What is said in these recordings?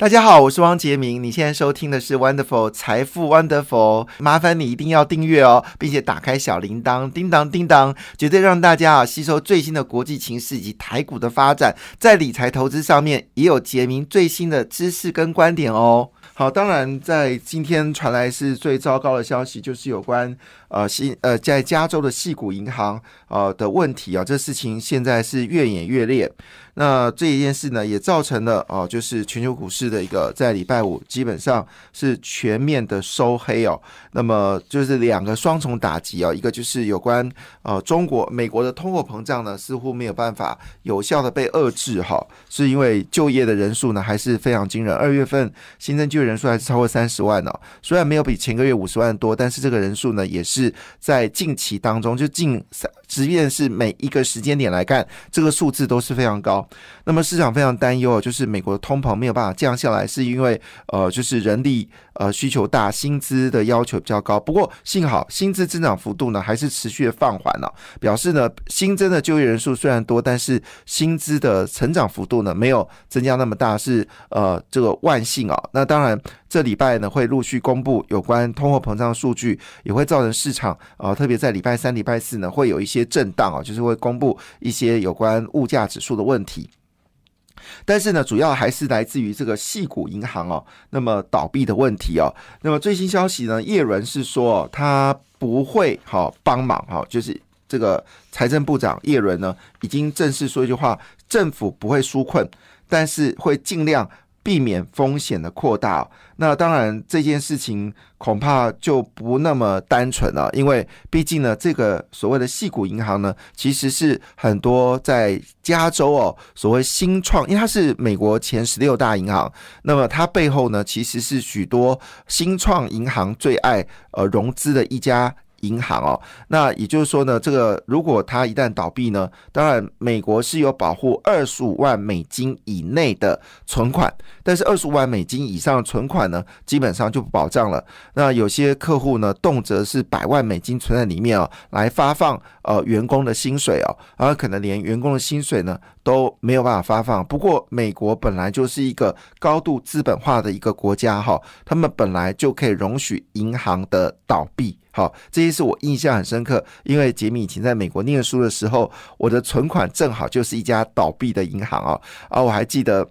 大家好，我是汪杰明。你现在收听的是 Wonderful 财富 Wonderful，麻烦你一定要订阅哦，并且打开小铃铛，叮当叮当，绝对让大家啊吸收最新的国际情势以及台股的发展，在理财投资上面也有杰明最新的知识跟观点哦。好，当然在今天传来是最糟糕的消息，就是有关呃新呃在加州的细谷银行呃的问题啊，这事情现在是越演越烈。那这一件事呢，也造成了哦，就是全球股市的一个在礼拜五基本上是全面的收黑哦。那么就是两个双重打击哦，一个就是有关呃中国美国的通货膨胀呢，似乎没有办法有效的被遏制哈，是因为就业的人数呢还是非常惊人，二月份新增就业人数还是超过三十万哦。虽然没有比前个月五十万多，但是这个人数呢也是在近期当中就近三，即便是每一个时间点来看，这个数字都是非常高。那么市场非常担忧，就是美国的通膨没有办法降下来，是因为呃，就是人力呃需求大，薪资的要求比较高。不过幸好薪资增长幅度呢还是持续的放缓了，表示呢新增的就业人数虽然多，但是薪资的成长幅度呢没有增加那么大，是呃这个万幸啊。那当然这礼拜呢会陆续公布有关通货膨胀数据，也会造成市场啊，特别在礼拜三、礼拜四呢会有一些震荡啊，就是会公布一些有关物价指数的问题。但是呢，主要还是来自于这个细谷银行哦，那么倒闭的问题哦。那么最新消息呢，叶伦是说他不会好帮忙哈，就是这个财政部长叶伦呢，已经正式说一句话：政府不会纾困，但是会尽量。避免风险的扩大，那当然这件事情恐怕就不那么单纯了，因为毕竟呢，这个所谓的细谷银行呢，其实是很多在加州哦，所谓新创，因为它是美国前十六大银行，那么它背后呢，其实是许多新创银行最爱呃融资的一家。银行哦，那也就是说呢，这个如果它一旦倒闭呢，当然美国是有保护二十五万美金以内的存款，但是二十五万美金以上的存款呢，基本上就不保障了。那有些客户呢，动辄是百万美金存在里面哦，来发放呃员工的薪水哦，而可能连员工的薪水呢都没有办法发放。不过美国本来就是一个高度资本化的一个国家哈，他们本来就可以容许银行的倒闭。好，这些是我印象很深刻，因为杰米以前在美国念书的时候，我的存款正好就是一家倒闭的银行啊，啊，我还记得，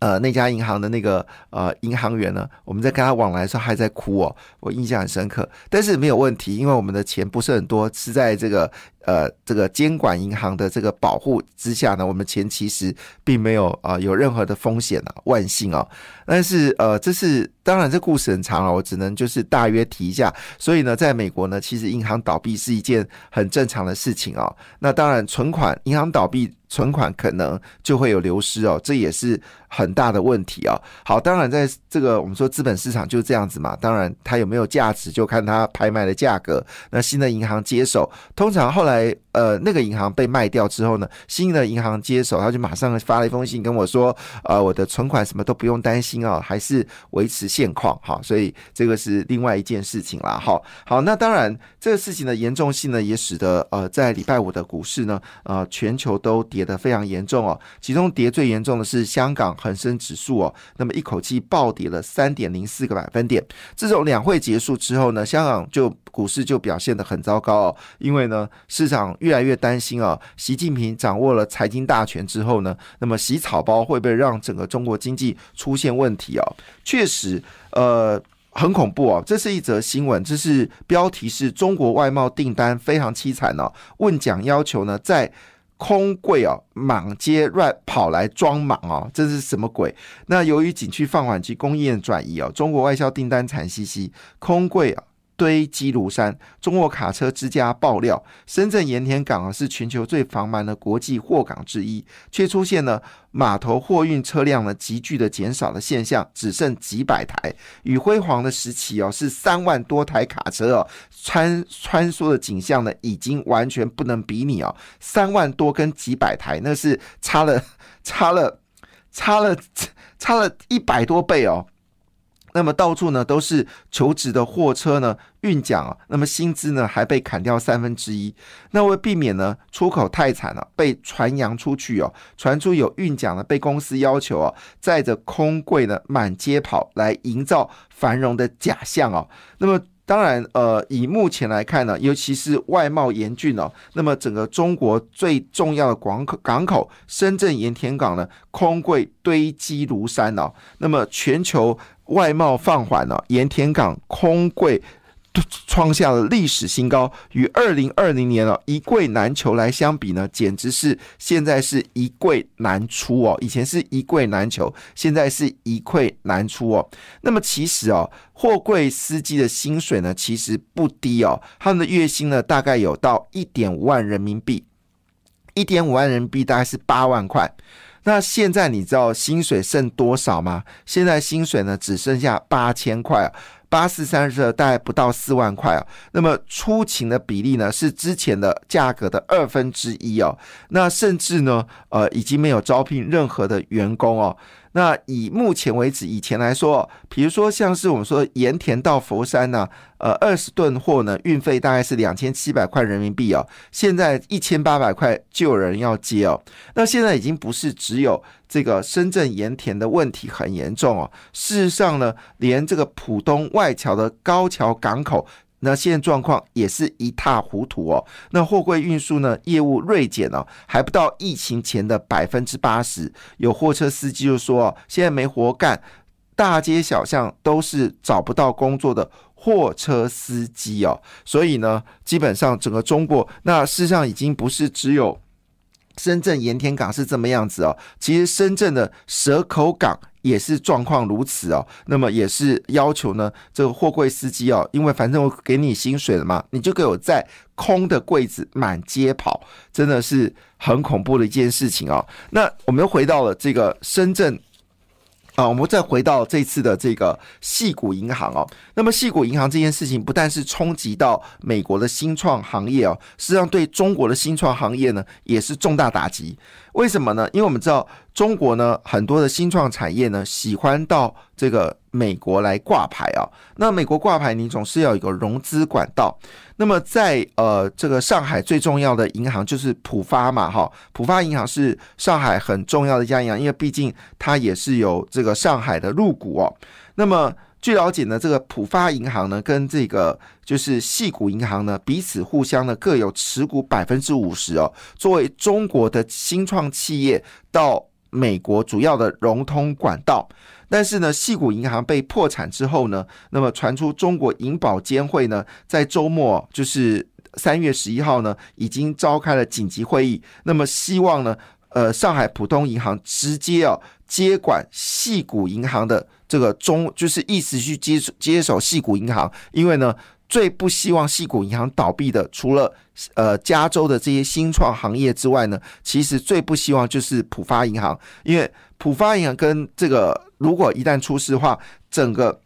呃，那家银行的那个呃银行员呢，我们在跟他往来的时候还在哭哦，我印象很深刻，但是没有问题，因为我们的钱不是很多，是在这个。呃，这个监管银行的这个保护之下呢，我们钱其实并没有啊有任何的风险啊，万幸啊。但是呃，这是当然，这故事很长啊，我只能就是大约提一下。所以呢，在美国呢，其实银行倒闭是一件很正常的事情啊。那当然，存款银行倒闭，存款可能就会有流失哦，这也是很大的问题啊。好，当然在这个我们说资本市场就是这样子嘛。当然，它有没有价值，就看它拍卖的价格。那新的银行接手，通常后来。来，呃，那个银行被卖掉之后呢，新的银行接手，他就马上发了一封信跟我说，呃，我的存款什么都不用担心啊，还是维持现况，哈，所以这个是另外一件事情啦，好，好，那当然这个事情的严重性呢，也使得呃，在礼拜五的股市呢，呃，全球都跌得非常严重哦，其中跌最严重的是香港恒生指数哦，那么一口气暴跌了三点零四个百分点，自从两会结束之后呢，香港就股市就表现得很糟糕哦，因为呢。市场越来越担心啊，习近平掌握了财经大权之后呢，那么洗草包会不会让整个中国经济出现问题啊？确实，呃，很恐怖啊！这是一则新闻，这是标题是中国外贸订单非常凄惨哦，问奖要求呢在空柜啊满街乱跑来装满啊，这是什么鬼？那由于景区放缓及供应链转移哦，中国外销订单惨兮兮，空柜啊。堆积如山，中国卡车之家爆料，深圳盐田港啊是全球最繁忙的国际货港之一，却出现了码头货运车辆呢急剧的减少的现象，只剩几百台。与辉煌的时期哦是三万多台卡车哦穿穿梭的景象呢，已经完全不能比拟哦。三万多跟几百台，那是差了差了差了差了一百多倍哦。那么到处呢都是求职的货车呢运奖啊，那么薪资呢还被砍掉三分之一。那为避免呢出口太惨了，被传扬出去哦，传出有运奖呢被公司要求啊载着空柜呢满街跑来营造繁荣的假象哦。那么当然，呃，以目前来看呢，尤其是外贸严峻哦，那么整个中国最重要的港口港口深圳盐田港呢空柜堆积如山哦，那么全球。外贸放缓了，盐田港空柜创下了历史新高，与二零二零年了一柜难求来相比呢，简直是现在是一柜难出哦。以前是一柜难求，现在是一柜难出哦。那么其实哦，货柜司机的薪水呢，其实不低哦，他们的月薪呢，大概有到一点五万人民币，一点五万人民币大概是八万块。那现在你知道薪水剩多少吗？现在薪水呢只剩下八千块啊，八四三十二大概不到四万块啊。那么出勤的比例呢是之前的价格的二分之一哦。那甚至呢，呃，已经没有招聘任何的员工哦。那以目前为止，以前来说，比如说像是我们说盐田到佛山呢，呃，二十吨货呢，运费大概是两千七百块人民币哦。现在一千八百块就有人要接哦。那现在已经不是只有这个深圳盐田的问题很严重哦，事实上呢，连这个浦东外桥的高桥港口。那现在状况也是一塌糊涂哦。那货柜运输呢，业务锐减哦，还不到疫情前的百分之八十。有货车司机就说现在没活干，大街小巷都是找不到工作的货车司机哦。所以呢，基本上整个中国，那事实上已经不是只有深圳盐田港是这么样子哦。其实深圳的蛇口港。也是状况如此哦，那么也是要求呢，这个货柜司机哦，因为反正我给你薪水了嘛，你就给我在空的柜子满街跑，真的是很恐怖的一件事情哦。那我们又回到了这个深圳。啊，我们再回到这次的这个细谷银行哦。那么细谷银行这件事情不但是冲击到美国的新创行业哦，实际上对中国的新创行业呢也是重大打击。为什么呢？因为我们知道中国呢很多的新创产业呢喜欢到这个美国来挂牌啊。那美国挂牌，你总是要有一个融资管道。那么在呃这个上海最重要的银行就是浦发嘛，哈，浦发银行是上海很重要的一家银行，因为毕竟它也是有这个上海的入股哦。那么据了解呢，这个浦发银行呢跟这个就是细谷银行呢彼此互相呢各有持股百分之五十哦，作为中国的新创企业到美国主要的融通管道。但是呢，细谷银行被破产之后呢，那么传出中国银保监会呢，在周末就是三月十一号呢，已经召开了紧急会议，那么希望呢，呃，上海浦东银行直接啊接管细谷银行的这个中，就是意思去接接手细谷银行，因为呢。最不希望细谷银行倒闭的，除了呃加州的这些新创行业之外呢，其实最不希望就是浦发银行，因为浦发银行跟这个如果一旦出事的话，整个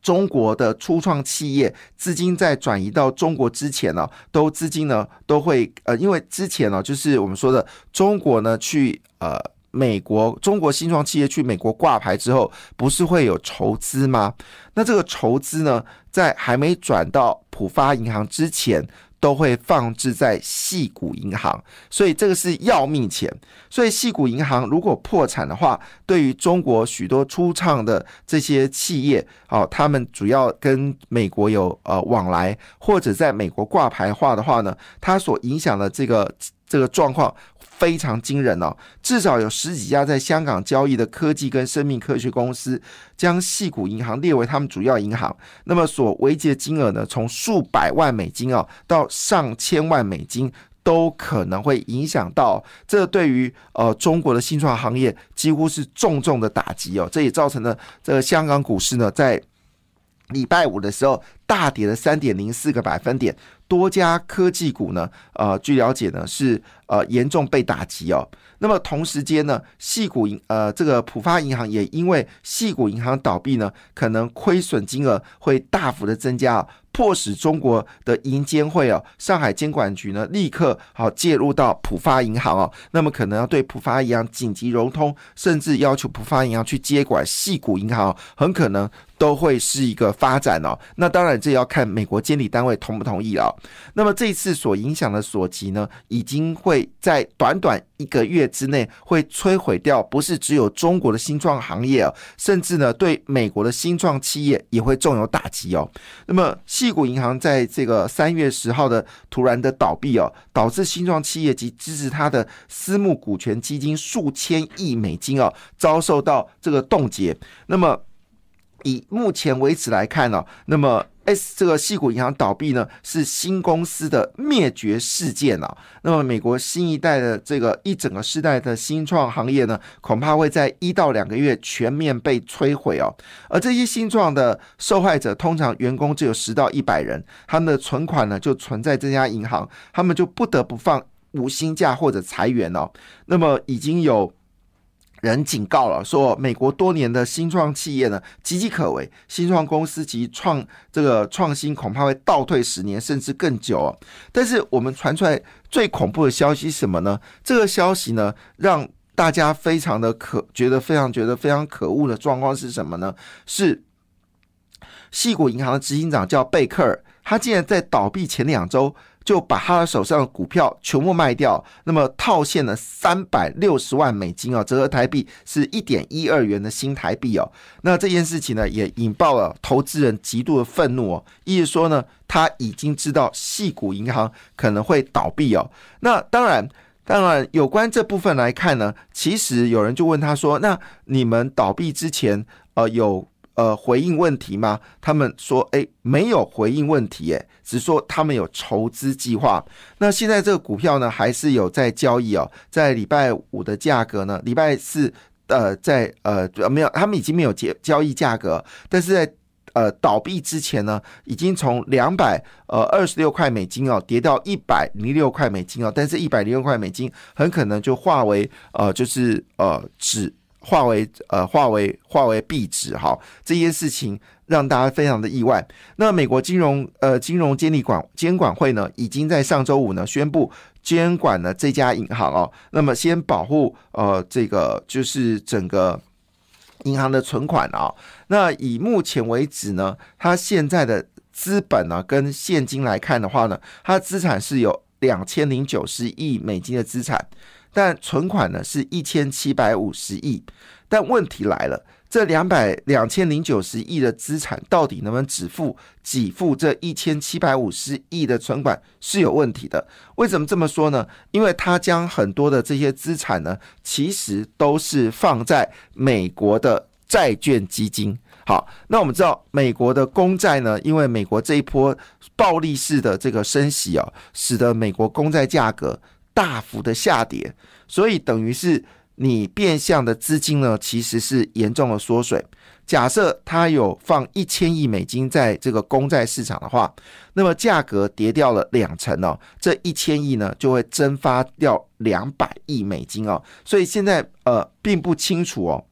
中国的初创企业资金在转移到中国之前呢，都资金呢都会呃，因为之前呢就是我们说的中国呢去呃。美国中国新创企业去美国挂牌之后，不是会有筹资吗？那这个筹资呢，在还没转到浦发银行之前，都会放置在细谷银行，所以这个是要命钱。所以细谷银行如果破产的话，对于中国许多初创的这些企业，哦，他们主要跟美国有呃往来，或者在美国挂牌化的话呢，它所影响的这个这个状况。非常惊人哦，至少有十几家在香港交易的科技跟生命科学公司，将细谷银行列为他们主要银行。那么所危及的金额呢，从数百万美金哦，到上千万美金，都可能会影响到。这对于呃中国的新创行业，几乎是重重的打击哦。这也造成了这个香港股市呢，在礼拜五的时候。大跌了三点零四个百分点。多家科技股呢，呃，据了解呢是呃严重被打击哦。那么同时间呢，细股银呃这个浦发银行也因为细股银行倒闭呢，可能亏损金额会大幅的增加。迫使中国的银监会哦，上海监管局呢立刻好介入到浦发银行哦，那么可能要对浦发银行紧急融通，甚至要求浦发银行去接管细谷银行，很可能都会是一个发展哦。那当然这要看美国监理单位同不同意了。那么这次所影响的所及呢，已经会在短短一个月之内会摧毁掉，不是只有中国的新创行业哦，甚至呢对美国的新创企业也会重有打击哦。那么。细谷银行在这个三月十号的突然的倒闭哦，导致新创企业及支持它的私募股权基金数千亿美金哦，遭受到这个冻结。那么以目前为止来看呢，那么。S 这个细股银行倒闭呢，是新公司的灭绝事件啊。那么，美国新一代的这个一整个世代的新创行业呢，恐怕会在一到两个月全面被摧毁哦。而这些新创的受害者，通常员工只有十到一百人，他们的存款呢就存在这家银行，他们就不得不放无薪假或者裁员哦。那么，已经有。人警告了，说美国多年的新创企业呢岌岌可危，新创公司及创这个创新恐怕会倒退十年甚至更久。但是我们传出来最恐怖的消息是什么呢？这个消息呢让大家非常的可觉得非常觉得非常可恶的状况是什么呢？是细谷银行的执行长叫贝克尔，他竟然在倒闭前两周。就把他的手上的股票全部卖掉，那么套现了三百六十万美金哦，折合台币是一点一二元的新台币哦。那这件事情呢，也引爆了投资人极度的愤怒哦，意思说呢，他已经知道细谷银行可能会倒闭哦。那当然，当然有关这部分来看呢，其实有人就问他说：“那你们倒闭之前，呃，有？”呃，回应问题吗？他们说，哎，没有回应问题，哎，只说他们有筹资计划。那现在这个股票呢，还是有在交易哦，在礼拜五的价格呢，礼拜四呃，在呃没有，他们已经没有交交易价格，但是在呃倒闭之前呢，已经从两百呃二十六块美金哦，跌到一百零六块美金哦，但是一百零六块美金很可能就化为呃就是呃纸。化为呃化为化为币值哈，这件事情让大家非常的意外。那美国金融呃金融监理管监管会呢，已经在上周五呢宣布监管了这家银行哦。那么先保护呃这个就是整个银行的存款啊。那以目前为止呢，它现在的资本呢跟现金来看的话呢，它资产是有两千零九十亿美金的资产。但存款呢是一千七百五十亿，但问题来了，这两百两千零九十亿的资产到底能不能只付给付这一千七百五十亿的存款是有问题的。为什么这么说呢？因为他将很多的这些资产呢，其实都是放在美国的债券基金。好，那我们知道美国的公债呢，因为美国这一波暴力式的这个升息啊，使得美国公债价格。大幅的下跌，所以等于是你变相的资金呢，其实是严重的缩水。假设它有放一千亿美金在这个公债市场的话，那么价格跌掉了两成哦，这一千亿呢就会蒸发掉两百亿美金哦。所以现在呃并不清楚哦。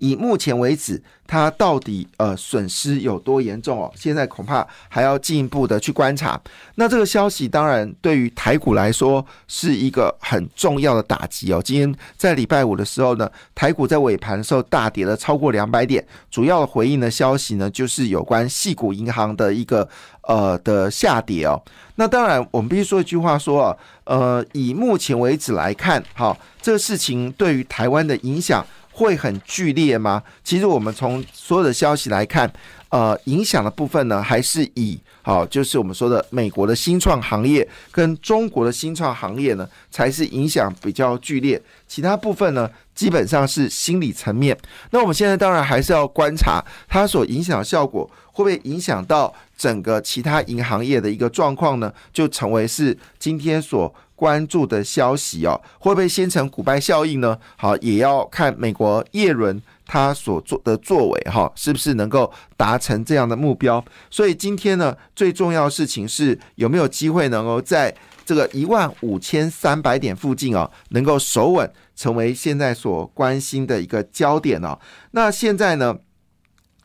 以目前为止，它到底呃损失有多严重哦？现在恐怕还要进一步的去观察。那这个消息当然对于台股来说是一个很重要的打击哦。今天在礼拜五的时候呢，台股在尾盘的时候大跌了超过两百点。主要的回应的消息呢，就是有关系股银行的一个呃的下跌哦。那当然，我们必须说一句话说啊，呃，以目前为止来看，哈，这个事情对于台湾的影响。会很剧烈吗？其实我们从所有的消息来看，呃，影响的部分呢，还是以好，就是我们说的美国的新创行业跟中国的新创行业呢，才是影响比较剧烈。其他部分呢，基本上是心理层面。那我们现在当然还是要观察它所影响的效果，会不会影响到整个其他银行业的一个状况呢？就成为是今天所。关注的消息哦，会不会先成股败效应呢？好，也要看美国叶伦他所做的作为哈，是不是能够达成这样的目标？所以今天呢，最重要的事情是有没有机会能够在这个一万五千三百点附近哦，能够守稳，成为现在所关心的一个焦点哦。那现在呢，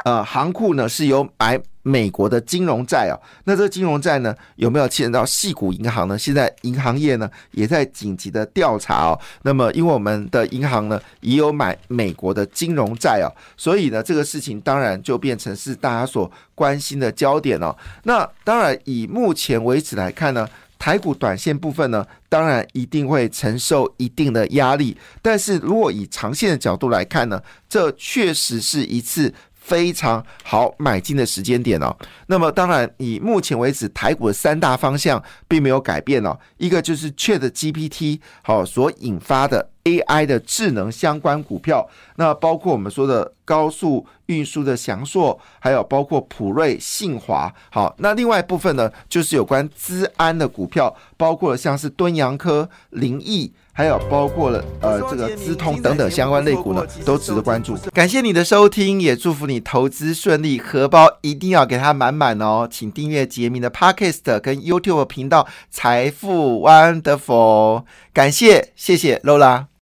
呃，行库呢是由买。美国的金融债啊，那这个金融债呢有没有牵扯到细股银行呢？现在银行业呢也在紧急的调查哦。那么因为我们的银行呢也有买美国的金融债哦，所以呢这个事情当然就变成是大家所关心的焦点哦。那当然以目前为止来看呢，台股短线部分呢，当然一定会承受一定的压力。但是如果以长线的角度来看呢，这确实是一次。非常好买进的时间点哦。那么当然，以目前为止台股的三大方向并没有改变哦。一个就是 Chat GPT 好所引发的 AI 的智能相关股票，那包括我们说的高速运输的翔硕，还有包括普瑞、信华。好，那另外一部分呢，就是有关资安的股票，包括像是敦洋科、林毅。还有包括了呃这个资通等等相关类股呢，都值得关注。感谢你的收听，也祝福你投资顺利，荷包一定要给它满满哦。请订阅杰明的 Podcast 跟 YouTube 频道财富 Wonderful。感谢，谢谢 Lola。